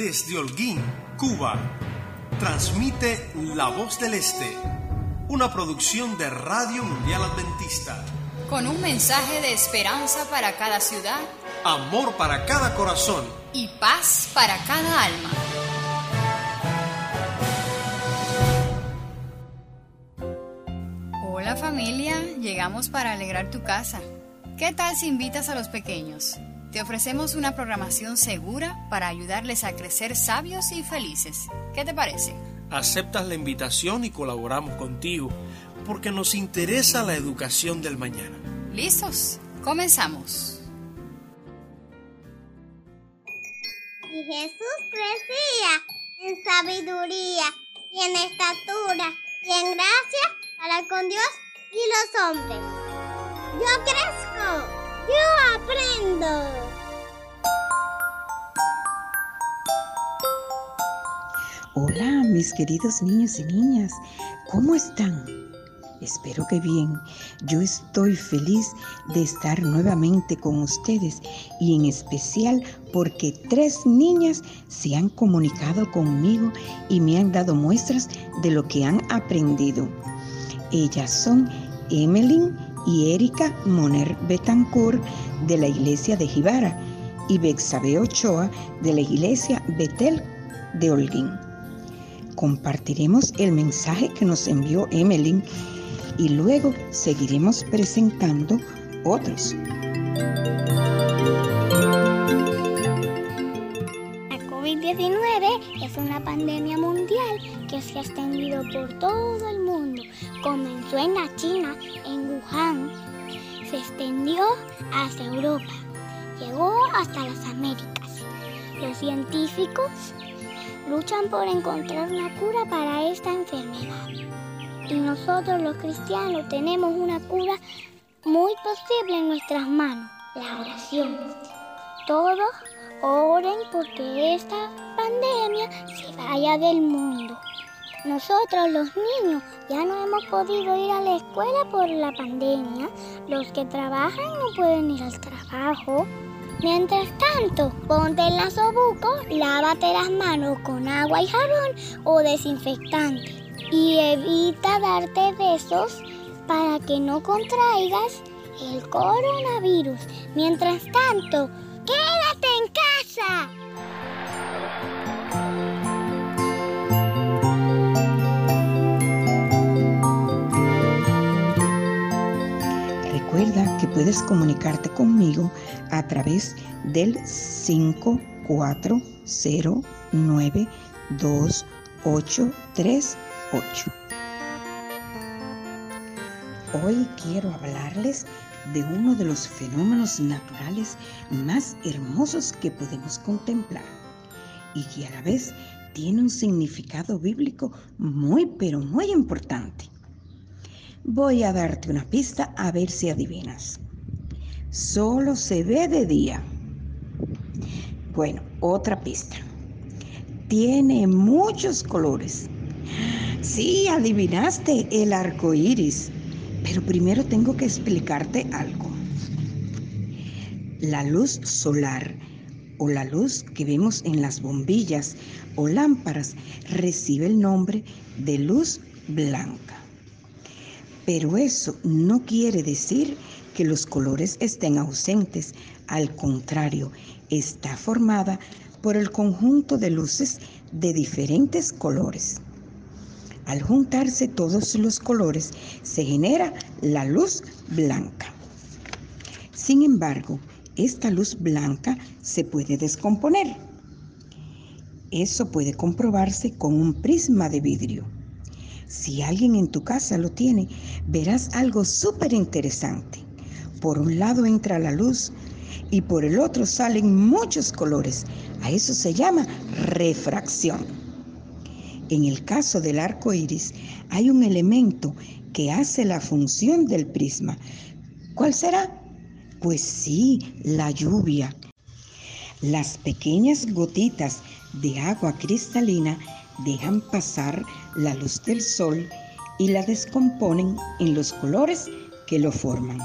desde Holguín, Cuba, transmite La Voz del Este, una producción de Radio Mundial Adventista. Con un mensaje de esperanza para cada ciudad, amor para cada corazón y paz para cada alma. Hola familia, llegamos para alegrar tu casa. ¿Qué tal si invitas a los pequeños? Te ofrecemos una programación segura para ayudarles a crecer sabios y felices. ¿Qué te parece? Aceptas la invitación y colaboramos contigo porque nos interesa la educación del mañana. ¿Listos? Comenzamos. Y Jesús crecía en sabiduría y en estatura y en gracia para con Dios y los hombres. Yo crezco, yo aprendo. Hola, mis queridos niños y niñas, ¿cómo están? Espero que bien. Yo estoy feliz de estar nuevamente con ustedes y en especial porque tres niñas se han comunicado conmigo y me han dado muestras de lo que han aprendido. Ellas son Emeline y Erika Moner Betancourt de la iglesia de Jibara y Bexabe Ochoa de la iglesia Betel de Holguín compartiremos el mensaje que nos envió Emeline y luego seguiremos presentando otros. Es una pandemia mundial que se ha extendido por todo el mundo. Comenzó en la China, en Wuhan, se extendió hacia Europa, llegó hasta las Américas. Los científicos luchan por encontrar una cura para esta enfermedad. Y nosotros los cristianos tenemos una cura muy posible en nuestras manos, la oración. Todos oren porque esta pandemia se vaya del mundo. Nosotros los niños ya no hemos podido ir a la escuela por la pandemia. Los que trabajan no pueden ir al trabajo. Mientras tanto, ponte el nasobuco, lávate las manos con agua y jabón o desinfectante y evita darte besos para que no contraigas el coronavirus. Mientras tanto, quédate en casa. Recuerda que puedes comunicarte conmigo a través del 54092838. Hoy quiero hablarles de uno de los fenómenos naturales más hermosos que podemos contemplar y que a la vez tiene un significado bíblico muy pero muy importante. Voy a darte una pista a ver si adivinas. Solo se ve de día. Bueno, otra pista. Tiene muchos colores. Sí, adivinaste el arco iris. Pero primero tengo que explicarte algo. La luz solar o la luz que vemos en las bombillas o lámparas recibe el nombre de luz blanca. Pero eso no quiere decir que los colores estén ausentes. Al contrario, está formada por el conjunto de luces de diferentes colores. Al juntarse todos los colores se genera la luz blanca. Sin embargo, esta luz blanca se puede descomponer. Eso puede comprobarse con un prisma de vidrio. Si alguien en tu casa lo tiene, verás algo súper interesante. Por un lado entra la luz y por el otro salen muchos colores. A eso se llama refracción. En el caso del arco iris, hay un elemento que hace la función del prisma. ¿Cuál será? Pues sí, la lluvia. Las pequeñas gotitas de agua cristalina dejan pasar la luz del sol y la descomponen en los colores que lo forman.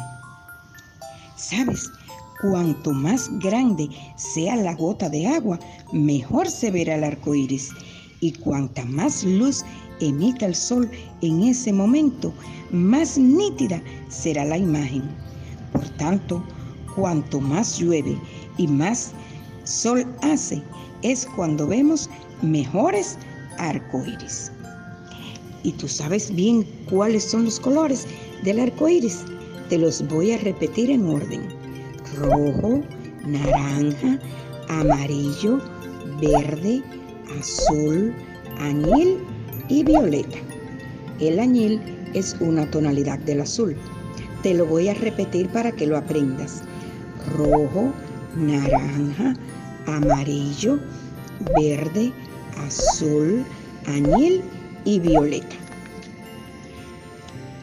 ¿Sabes? Cuanto más grande sea la gota de agua, mejor se verá el arco iris. Y cuanta más luz emita el sol en ese momento, más nítida será la imagen. Por tanto, cuanto más llueve y más sol hace, es cuando vemos mejores arcoíris. Y tú sabes bien cuáles son los colores del arco iris. Te los voy a repetir en orden: rojo, naranja, amarillo, verde, azul, añil y violeta. El añil es una tonalidad del azul. Te lo voy a repetir para que lo aprendas. Rojo, naranja, amarillo, verde, azul, añil y violeta.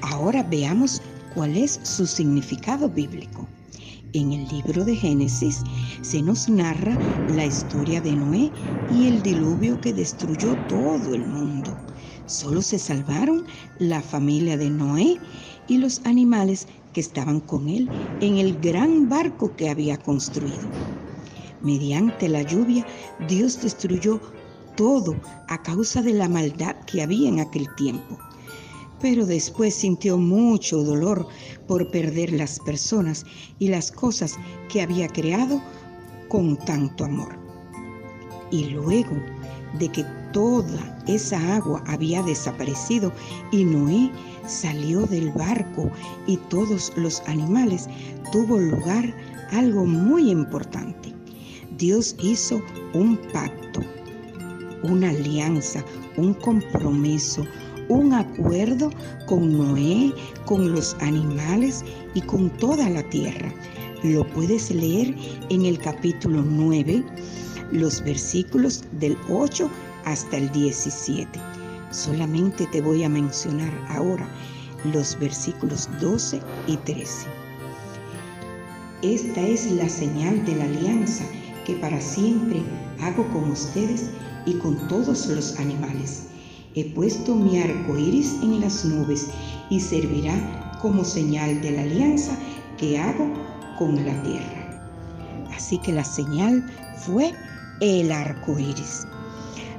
Ahora veamos cuál es su significado bíblico. En el libro de Génesis se nos narra la historia de Noé y el diluvio que destruyó todo el mundo. Solo se salvaron la familia de Noé y los animales que estaban con él en el gran barco que había construido. Mediante la lluvia, Dios destruyó todo a causa de la maldad que había en aquel tiempo. Pero después sintió mucho dolor por perder las personas y las cosas que había creado con tanto amor. Y luego de que toda esa agua había desaparecido y Noé salió del barco y todos los animales, tuvo lugar algo muy importante. Dios hizo un pacto, una alianza, un compromiso, un acuerdo con Noé, con los animales y con toda la tierra. Lo puedes leer en el capítulo 9 los versículos del 8 hasta el 17. Solamente te voy a mencionar ahora los versículos 12 y 13. Esta es la señal de la alianza que para siempre hago con ustedes y con todos los animales. He puesto mi arco iris en las nubes y servirá como señal de la alianza que hago con la tierra. Así que la señal fue el arco iris.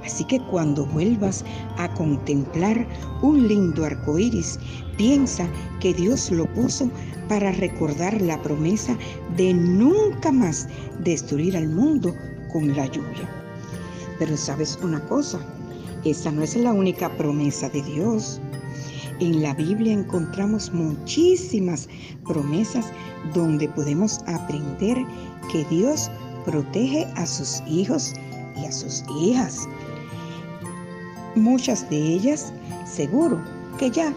Así que cuando vuelvas a contemplar un lindo arco iris, piensa que Dios lo puso para recordar la promesa de nunca más destruir al mundo con la lluvia. Pero sabes una cosa, esa no es la única promesa de Dios. En la Biblia encontramos muchísimas promesas donde podemos aprender que Dios protege a sus hijos y a sus hijas. Muchas de ellas seguro que ya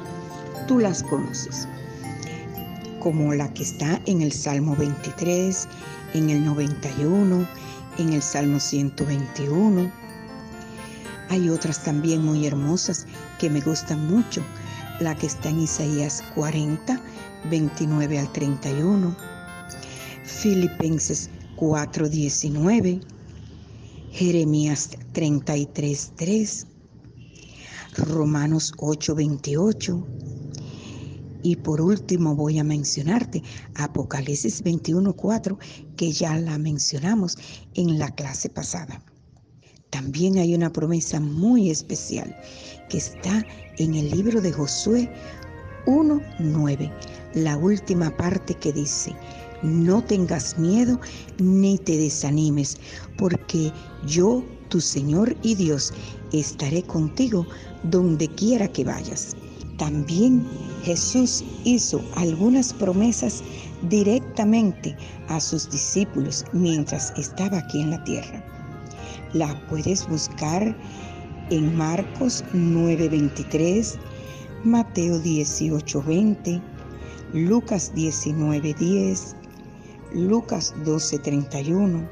tú las conoces, como la que está en el Salmo 23, en el 91, en el Salmo 121. Hay otras también muy hermosas que me gustan mucho, la que está en Isaías 40, 29 al 31, Filipenses 4:19, Jeremías 33:3, Romanos 8:28 y por último voy a mencionarte Apocalipsis 21:4 que ya la mencionamos en la clase pasada. También hay una promesa muy especial que está en el libro de Josué 1:9, la última parte que dice, no tengas miedo ni te desanimes, porque yo, tu Señor y Dios, estaré contigo donde quiera que vayas. También Jesús hizo algunas promesas directamente a sus discípulos mientras estaba aquí en la tierra. La puedes buscar en Marcos 9:23, Mateo 18:20, Lucas 19:10, Lucas 12:31,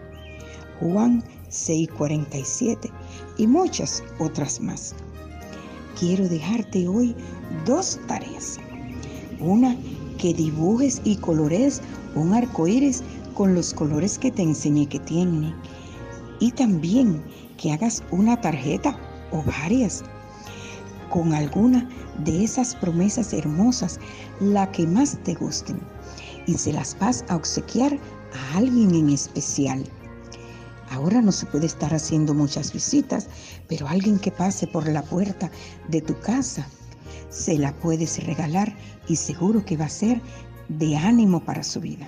Juan 6:47 y muchas otras más. Quiero dejarte hoy dos tareas. Una, que dibujes y colores un arco iris con los colores que te enseñé que tiene. Y también que hagas una tarjeta o varias con alguna de esas promesas hermosas, la que más te gusten y se las vas a obsequiar a alguien en especial. Ahora no se puede estar haciendo muchas visitas, pero alguien que pase por la puerta de tu casa, se la puedes regalar y seguro que va a ser de ánimo para su vida.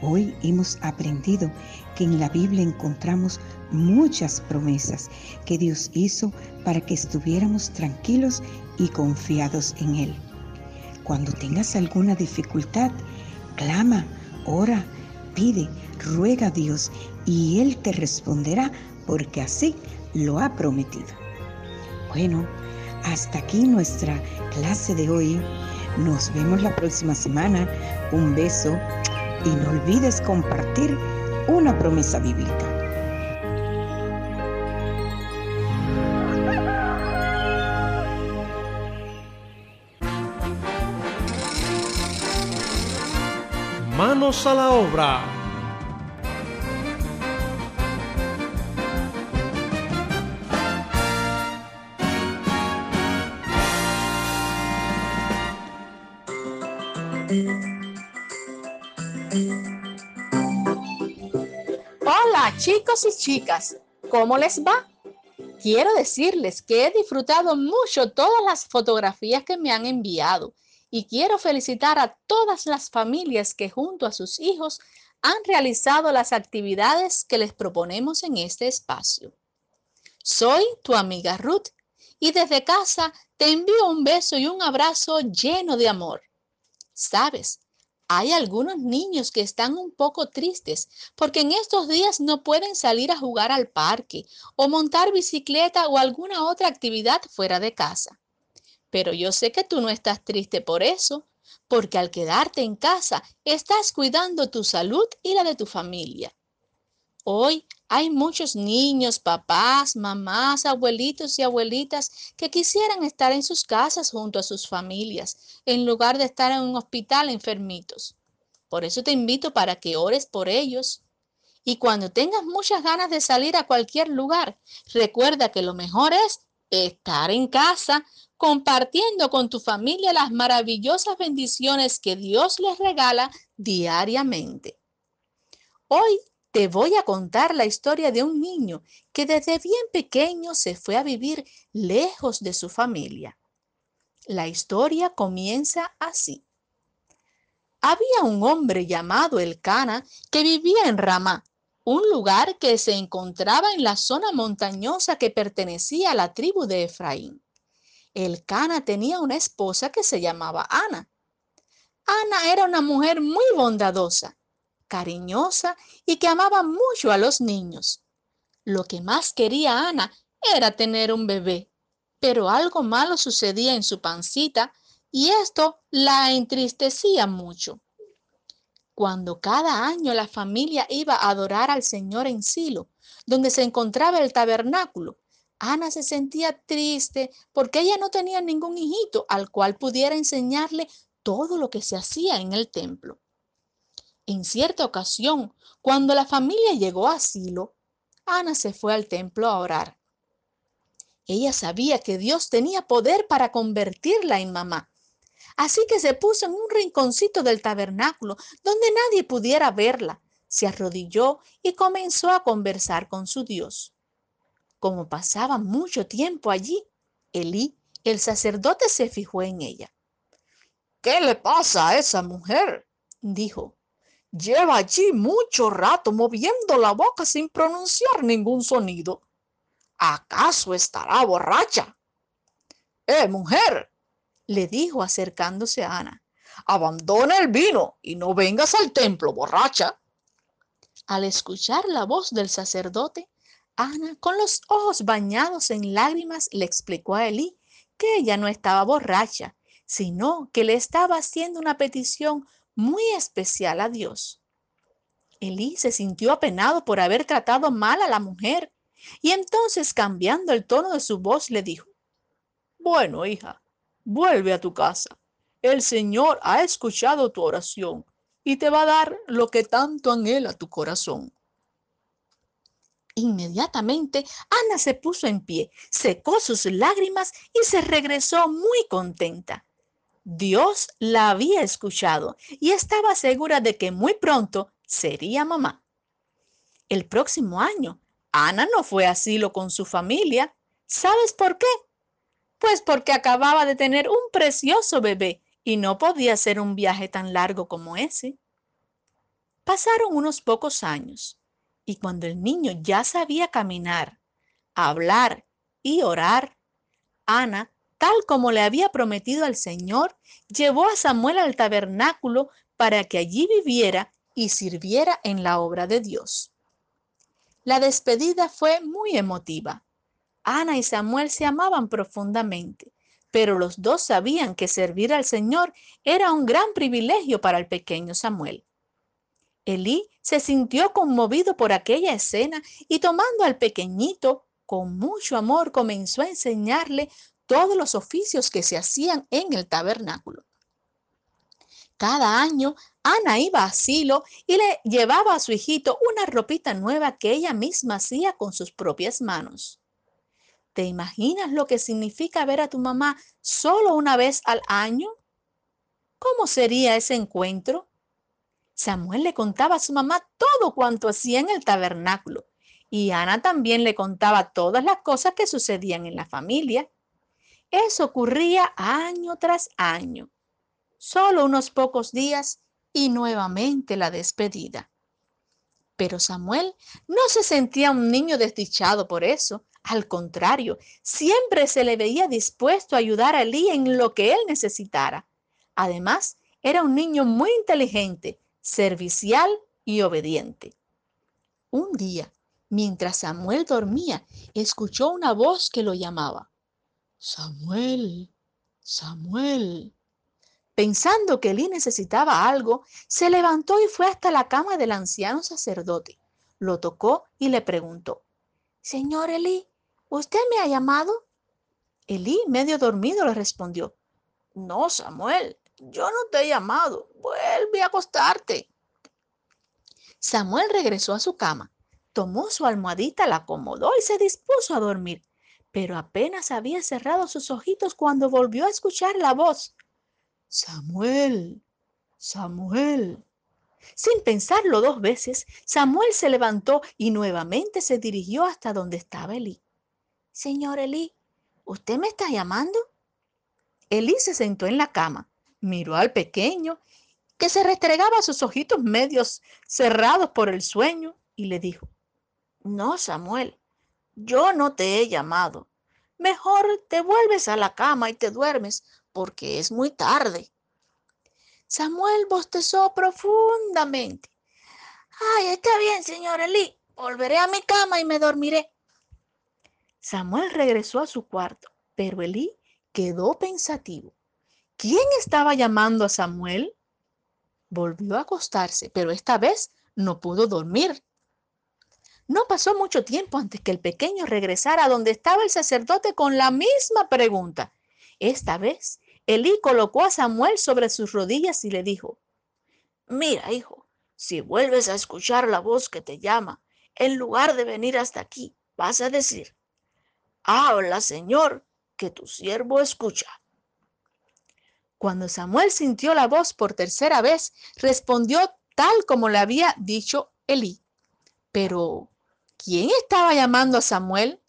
Hoy hemos aprendido que en la Biblia encontramos muchas promesas que Dios hizo para que estuviéramos tranquilos y confiados en Él. Cuando tengas alguna dificultad, clama, ora, pide, ruega a Dios y Él te responderá porque así lo ha prometido. Bueno, hasta aquí nuestra clase de hoy. Nos vemos la próxima semana. Un beso y no olvides compartir una promesa bíblica. A la obra. Hola chicos y chicas, ¿cómo les va? Quiero decirles que he disfrutado mucho todas las fotografías que me han enviado y quiero felicitar a todas las familias que junto a sus hijos han realizado las actividades que les proponemos en este espacio. Soy tu amiga Ruth y desde casa te envío un beso y un abrazo lleno de amor. Sabes, hay algunos niños que están un poco tristes porque en estos días no pueden salir a jugar al parque o montar bicicleta o alguna otra actividad fuera de casa. Pero yo sé que tú no estás triste por eso, porque al quedarte en casa estás cuidando tu salud y la de tu familia. Hoy hay muchos niños, papás, mamás, abuelitos y abuelitas que quisieran estar en sus casas junto a sus familias, en lugar de estar en un hospital enfermitos. Por eso te invito para que ores por ellos. Y cuando tengas muchas ganas de salir a cualquier lugar, recuerda que lo mejor es estar en casa compartiendo con tu familia las maravillosas bendiciones que Dios les regala diariamente. Hoy te voy a contar la historia de un niño que desde bien pequeño se fue a vivir lejos de su familia. La historia comienza así. Había un hombre llamado Elcana que vivía en Ramá, un lugar que se encontraba en la zona montañosa que pertenecía a la tribu de Efraín. El Cana tenía una esposa que se llamaba Ana. Ana era una mujer muy bondadosa, cariñosa y que amaba mucho a los niños. Lo que más quería Ana era tener un bebé, pero algo malo sucedía en su pancita y esto la entristecía mucho. Cuando cada año la familia iba a adorar al Señor en Silo, donde se encontraba el tabernáculo, Ana se sentía triste porque ella no tenía ningún hijito al cual pudiera enseñarle todo lo que se hacía en el templo. En cierta ocasión, cuando la familia llegó a Silo, Ana se fue al templo a orar. Ella sabía que Dios tenía poder para convertirla en mamá. Así que se puso en un rinconcito del tabernáculo donde nadie pudiera verla. Se arrodilló y comenzó a conversar con su Dios. Como pasaba mucho tiempo allí, Elí, el sacerdote, se fijó en ella. ¿Qué le pasa a esa mujer? dijo. Lleva allí mucho rato moviendo la boca sin pronunciar ningún sonido. ¿Acaso estará borracha? ¡Eh, mujer! le dijo acercándose a Ana. Abandona el vino y no vengas al templo borracha. Al escuchar la voz del sacerdote, Ana, con los ojos bañados en lágrimas, le explicó a Elí que ella no estaba borracha, sino que le estaba haciendo una petición muy especial a Dios. Elí se sintió apenado por haber tratado mal a la mujer y entonces cambiando el tono de su voz le dijo, Bueno, hija, vuelve a tu casa. El Señor ha escuchado tu oración y te va a dar lo que tanto anhela tu corazón. Inmediatamente Ana se puso en pie, secó sus lágrimas y se regresó muy contenta. Dios la había escuchado y estaba segura de que muy pronto sería mamá. El próximo año, Ana no fue asilo con su familia. ¿Sabes por qué? Pues porque acababa de tener un precioso bebé y no podía ser un viaje tan largo como ese. Pasaron unos pocos años y cuando el niño ya sabía caminar, hablar y orar, Ana, tal como le había prometido al Señor, llevó a Samuel al tabernáculo para que allí viviera y sirviera en la obra de Dios. La despedida fue muy emotiva. Ana y Samuel se amaban profundamente, pero los dos sabían que servir al Señor era un gran privilegio para el pequeño Samuel. Elí se sintió conmovido por aquella escena y tomando al pequeñito con mucho amor comenzó a enseñarle todos los oficios que se hacían en el tabernáculo. Cada año Ana iba a asilo y le llevaba a su hijito una ropita nueva que ella misma hacía con sus propias manos. ¿Te imaginas lo que significa ver a tu mamá solo una vez al año? ¿Cómo sería ese encuentro? Samuel le contaba a su mamá todo cuanto hacía en el tabernáculo y Ana también le contaba todas las cosas que sucedían en la familia. Eso ocurría año tras año. Solo unos pocos días y nuevamente la despedida. Pero Samuel no se sentía un niño desdichado por eso. Al contrario, siempre se le veía dispuesto a ayudar a Elí en lo que él necesitara. Además, era un niño muy inteligente, servicial y obediente. Un día, mientras Samuel dormía, escuchó una voz que lo llamaba. Samuel, Samuel. Pensando que Elí necesitaba algo, se levantó y fue hasta la cama del anciano sacerdote. Lo tocó y le preguntó, Señor Elí, ¿Usted me ha llamado? Elí, medio dormido, le respondió. No, Samuel, yo no te he llamado. Vuelve a acostarte. Samuel regresó a su cama, tomó su almohadita, la acomodó y se dispuso a dormir. Pero apenas había cerrado sus ojitos cuando volvió a escuchar la voz. Samuel, Samuel. Sin pensarlo dos veces, Samuel se levantó y nuevamente se dirigió hasta donde estaba Elí. Señor Elí, ¿usted me está llamando? Elí se sentó en la cama, miró al pequeño, que se restregaba sus ojitos medios cerrados por el sueño, y le dijo, No, Samuel, yo no te he llamado. Mejor te vuelves a la cama y te duermes, porque es muy tarde. Samuel bostezó profundamente. Ay, está bien, señor Elí. Volveré a mi cama y me dormiré. Samuel regresó a su cuarto, pero Elí quedó pensativo. ¿Quién estaba llamando a Samuel? Volvió a acostarse, pero esta vez no pudo dormir. No pasó mucho tiempo antes que el pequeño regresara a donde estaba el sacerdote con la misma pregunta. Esta vez, Elí colocó a Samuel sobre sus rodillas y le dijo, Mira, hijo, si vuelves a escuchar la voz que te llama, en lugar de venir hasta aquí, vas a decir, Habla, Señor, que tu siervo escucha. Cuando Samuel sintió la voz por tercera vez, respondió tal como le había dicho Elí. Pero, ¿quién estaba llamando a Samuel?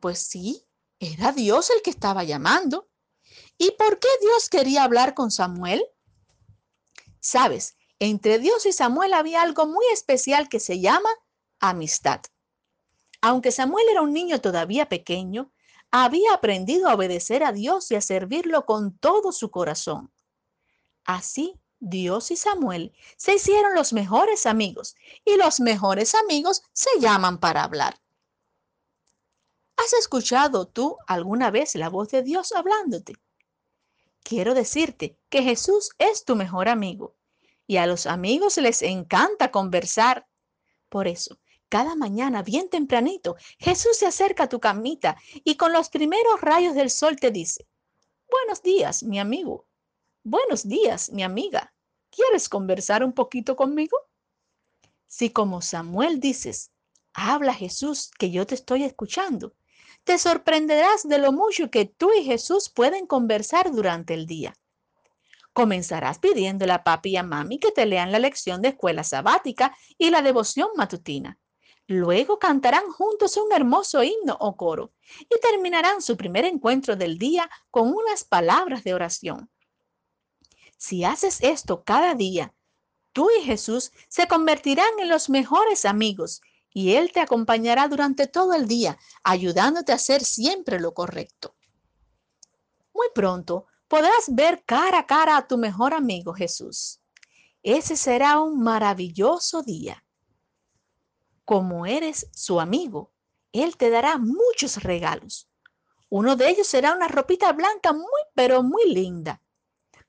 Pues sí, era Dios el que estaba llamando. ¿Y por qué Dios quería hablar con Samuel? Sabes, entre Dios y Samuel había algo muy especial que se llama amistad. Aunque Samuel era un niño todavía pequeño, había aprendido a obedecer a Dios y a servirlo con todo su corazón. Así, Dios y Samuel se hicieron los mejores amigos y los mejores amigos se llaman para hablar. ¿Has escuchado tú alguna vez la voz de Dios hablándote? Quiero decirte que Jesús es tu mejor amigo y a los amigos les encanta conversar. Por eso, cada mañana, bien tempranito, Jesús se acerca a tu camita y con los primeros rayos del sol te dice, buenos días, mi amigo. Buenos días, mi amiga. ¿Quieres conversar un poquito conmigo? Si como Samuel dices, habla Jesús, que yo te estoy escuchando, te sorprenderás de lo mucho que tú y Jesús pueden conversar durante el día. Comenzarás pidiéndole a papi y a mami que te lean la lección de escuela sabática y la devoción matutina. Luego cantarán juntos un hermoso himno o coro y terminarán su primer encuentro del día con unas palabras de oración. Si haces esto cada día, tú y Jesús se convertirán en los mejores amigos y Él te acompañará durante todo el día, ayudándote a hacer siempre lo correcto. Muy pronto podrás ver cara a cara a tu mejor amigo Jesús. Ese será un maravilloso día como eres su amigo, Él te dará muchos regalos. Uno de ellos será una ropita blanca muy, pero muy linda.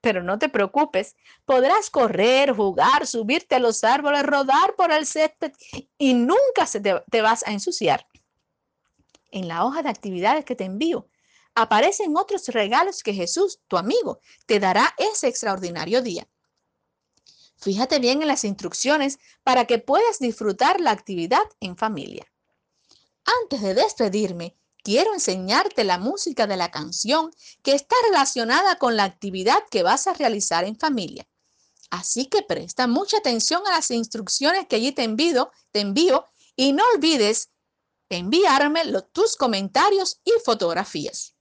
Pero no te preocupes, podrás correr, jugar, subirte a los árboles, rodar por el césped y nunca se te, te vas a ensuciar. En la hoja de actividades que te envío aparecen otros regalos que Jesús, tu amigo, te dará ese extraordinario día. Fíjate bien en las instrucciones para que puedas disfrutar la actividad en familia. Antes de despedirme, quiero enseñarte la música de la canción que está relacionada con la actividad que vas a realizar en familia. Así que presta mucha atención a las instrucciones que allí te envío, te envío y no olvides enviarme tus comentarios y fotografías.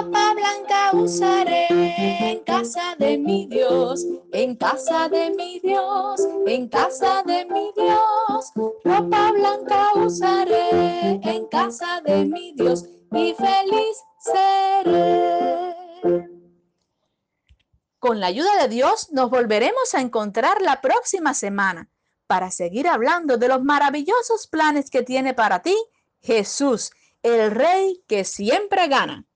Ropa blanca usaré en casa de mi Dios, en casa de mi Dios, en casa de mi Dios. Ropa blanca usaré en casa de mi Dios y feliz seré. Con la ayuda de Dios nos volveremos a encontrar la próxima semana para seguir hablando de los maravillosos planes que tiene para ti Jesús, el Rey que siempre gana.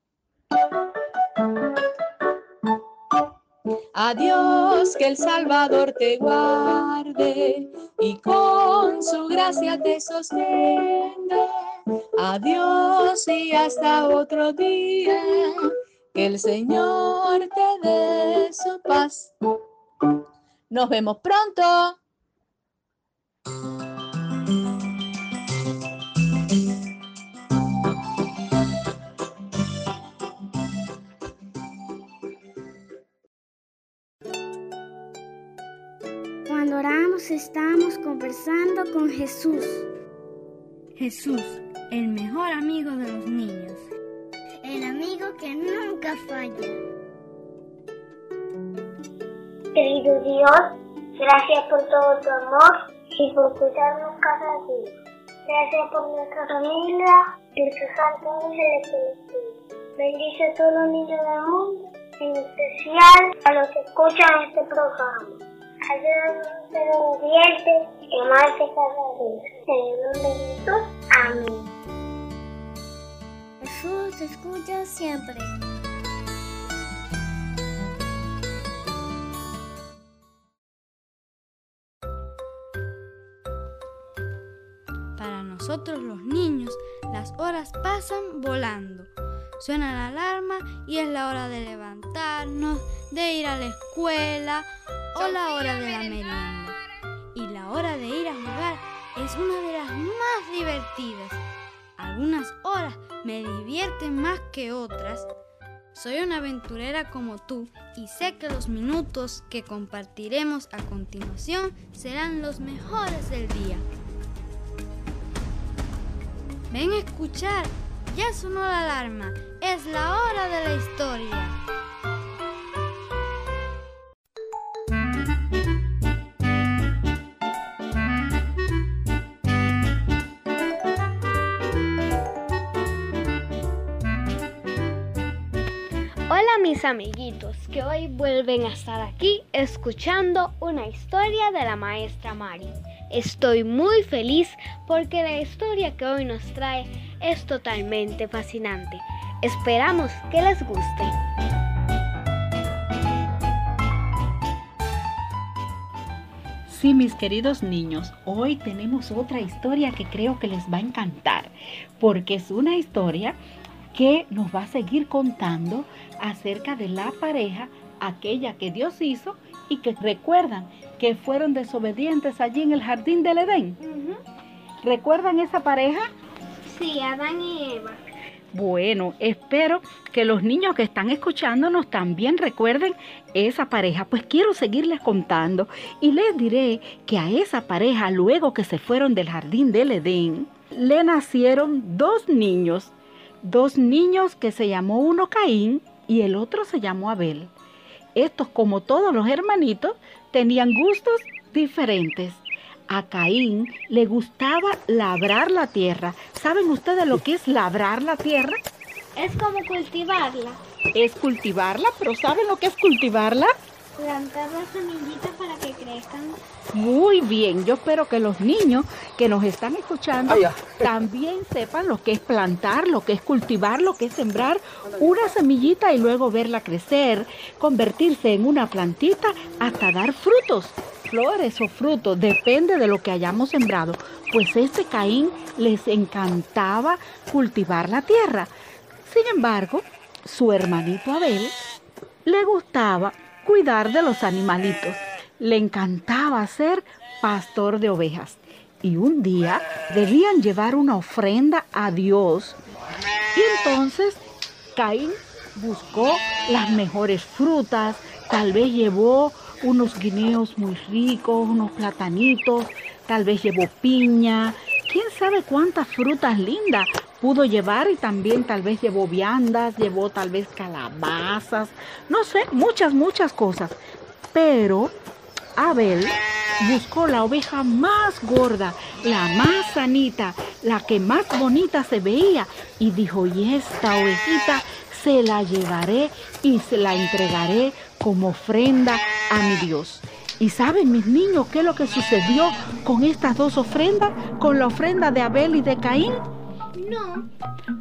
Adiós, que el Salvador te guarde y con su gracia te sostenga. Adiós y hasta otro día, que el Señor te dé su paz. Nos vemos pronto. Estamos conversando con Jesús. Jesús, el mejor amigo de los niños. El amigo que nunca falla. Querido Dios, gracias por todo tu amor y por cuidarnos cada día. Gracias por nuestra familia y tu santo ángel Bendice a todos los niños del mundo, en especial a los que escuchan este programa. Ayúdanos a ser obedientes y amarte cada día. De. Amén. Jesús te escucha siempre. Para nosotros los niños, las horas pasan volando. Suena la alarma y es la hora de levantarnos, de ir a la escuela o la hora de la merienda. Hora de ir a jugar es una de las más divertidas. Algunas horas me divierten más que otras. Soy una aventurera como tú y sé que los minutos que compartiremos a continuación serán los mejores del día. Ven a escuchar, ya sonó la alarma, es la hora de la historia. Amiguitos que hoy vuelven a estar aquí escuchando una historia de la maestra Mari. Estoy muy feliz porque la historia que hoy nos trae es totalmente fascinante. Esperamos que les guste. Sí, mis queridos niños, hoy tenemos otra historia que creo que les va a encantar, porque es una historia que nos va a seguir contando acerca de la pareja, aquella que Dios hizo y que recuerdan que fueron desobedientes allí en el jardín del Edén. ¿Recuerdan esa pareja? Sí, Adán y Eva. Bueno, espero que los niños que están escuchándonos también recuerden esa pareja. Pues quiero seguirles contando y les diré que a esa pareja, luego que se fueron del jardín del Edén, le nacieron dos niños. Dos niños que se llamó uno Caín y el otro se llamó Abel. Estos, como todos los hermanitos, tenían gustos diferentes. A Caín le gustaba labrar la tierra. ¿Saben ustedes lo que es labrar la tierra? Es como cultivarla. Es cultivarla, pero ¿saben lo que es cultivarla? Plantar las semillitas para Muy bien, yo espero que los niños que nos están escuchando también sepan lo que es plantar, lo que es cultivar, lo que es sembrar una semillita y luego verla crecer, convertirse en una plantita hasta dar frutos flores o frutos, depende de lo que hayamos sembrado. Pues este Caín les encantaba cultivar la tierra. Sin embargo, su hermanito Abel le gustaba cuidar de los animalitos. Le encantaba ser pastor de ovejas. Y un día debían llevar una ofrenda a Dios. Y entonces Caín buscó las mejores frutas, tal vez llevó unos guineos muy ricos, unos platanitos, tal vez llevó piña, quién sabe cuántas frutas lindas pudo llevar y también tal vez llevó viandas, llevó tal vez calabazas, no sé, muchas, muchas cosas. Pero Abel buscó la oveja más gorda, la más sanita, la que más bonita se veía y dijo, y esta ovejita se la llevaré y se la entregaré como ofrenda a mi Dios. ¿Y saben mis niños qué es lo que sucedió con estas dos ofrendas? Con la ofrenda de Abel y de Caín. No.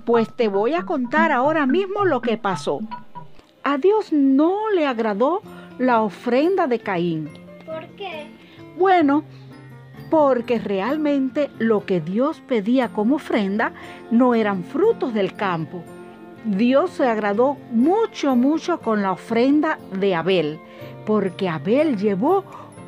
Pues te voy a contar ahora mismo lo que pasó. A Dios no le agradó la ofrenda de Caín. ¿Por qué? Bueno, porque realmente lo que Dios pedía como ofrenda no eran frutos del campo, Dios se agradó mucho, mucho con la ofrenda de Abel, porque Abel llevó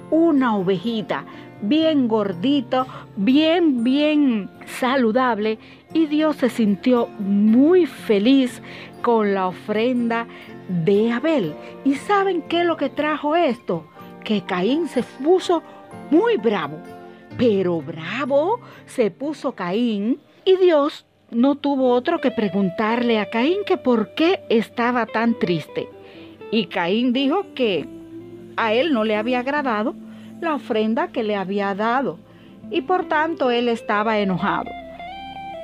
una ovejita bien gordito, bien, bien saludable, y Dios se sintió muy feliz con la ofrenda de Abel. ¿Y saben qué es lo que trajo esto? Que Caín se puso muy bravo, pero bravo se puso Caín y Dios no tuvo otro que preguntarle a Caín que por qué estaba tan triste. Y Caín dijo que a él no le había agradado la ofrenda que le había dado y por tanto él estaba enojado.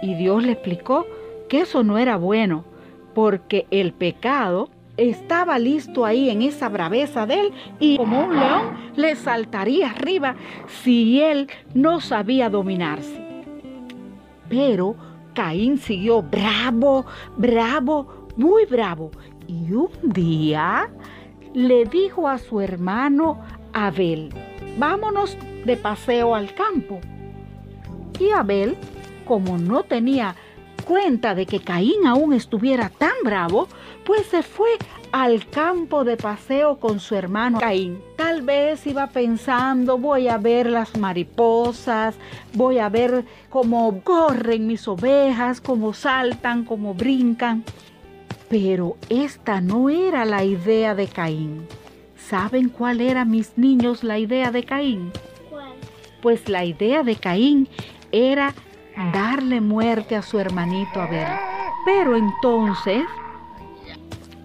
Y Dios le explicó que eso no era bueno porque el pecado estaba listo ahí en esa braveza de él y como un león le saltaría arriba si él no sabía dominarse. Pero Caín siguió bravo, bravo, muy bravo. Y un día le dijo a su hermano Abel, vámonos de paseo al campo. Y Abel, como no tenía cuenta de que Caín aún estuviera tan bravo, pues se fue al campo de paseo con su hermano Caín. Tal vez iba pensando, voy a ver las mariposas, voy a ver cómo corren mis ovejas, cómo saltan, cómo brincan. Pero esta no era la idea de Caín. ¿Saben cuál era, mis niños, la idea de Caín? ¿Cuál? Pues la idea de Caín era darle muerte a su hermanito Abel. Pero entonces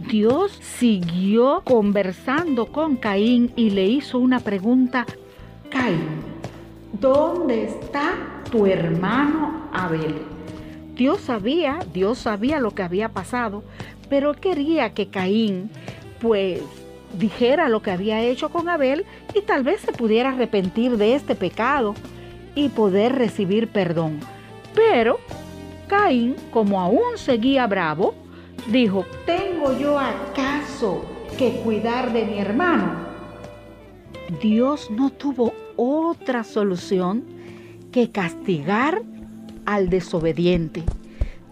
Dios siguió conversando con Caín y le hizo una pregunta. Caín, ¿dónde está tu hermano Abel? Dios sabía, Dios sabía lo que había pasado, pero quería que Caín, pues, dijera lo que había hecho con Abel y tal vez se pudiera arrepentir de este pecado y poder recibir perdón. Pero Caín, como aún seguía bravo, dijo, ¿tengo yo acaso que cuidar de mi hermano? Dios no tuvo otra solución que castigar al desobediente.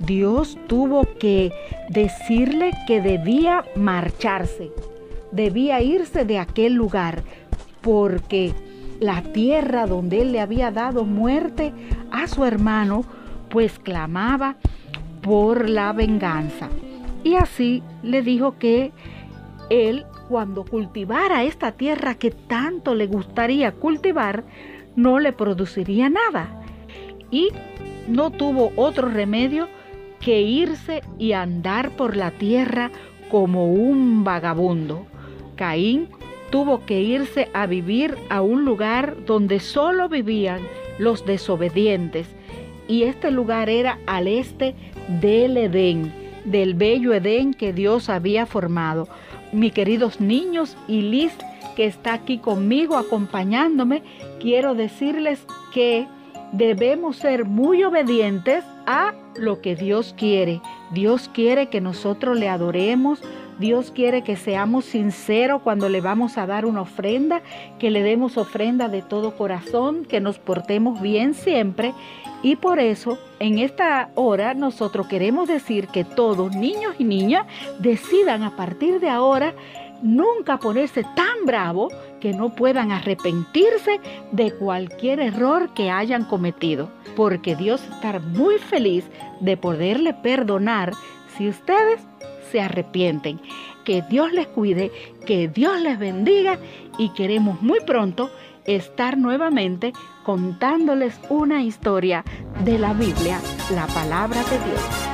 Dios tuvo que decirle que debía marcharse, debía irse de aquel lugar, porque la tierra donde él le había dado muerte a su hermano, pues clamaba por la venganza. Y así le dijo que él, cuando cultivara esta tierra que tanto le gustaría cultivar, no le produciría nada. Y no tuvo otro remedio que irse y andar por la tierra como un vagabundo. Caín tuvo que irse a vivir a un lugar donde solo vivían los desobedientes, y este lugar era al este del Edén, del bello Edén que Dios había formado. Mis queridos niños y Liz, que está aquí conmigo acompañándome, quiero decirles que debemos ser muy obedientes a lo que Dios quiere. Dios quiere que nosotros le adoremos. Dios quiere que seamos sinceros cuando le vamos a dar una ofrenda, que le demos ofrenda de todo corazón, que nos portemos bien siempre. Y por eso, en esta hora, nosotros queremos decir que todos, niños y niñas, decidan a partir de ahora nunca ponerse tan bravo que no puedan arrepentirse de cualquier error que hayan cometido, porque Dios está muy feliz de poderle perdonar si ustedes se arrepienten. Que Dios les cuide, que Dios les bendiga y queremos muy pronto estar nuevamente contándoles una historia de la Biblia, la palabra de Dios.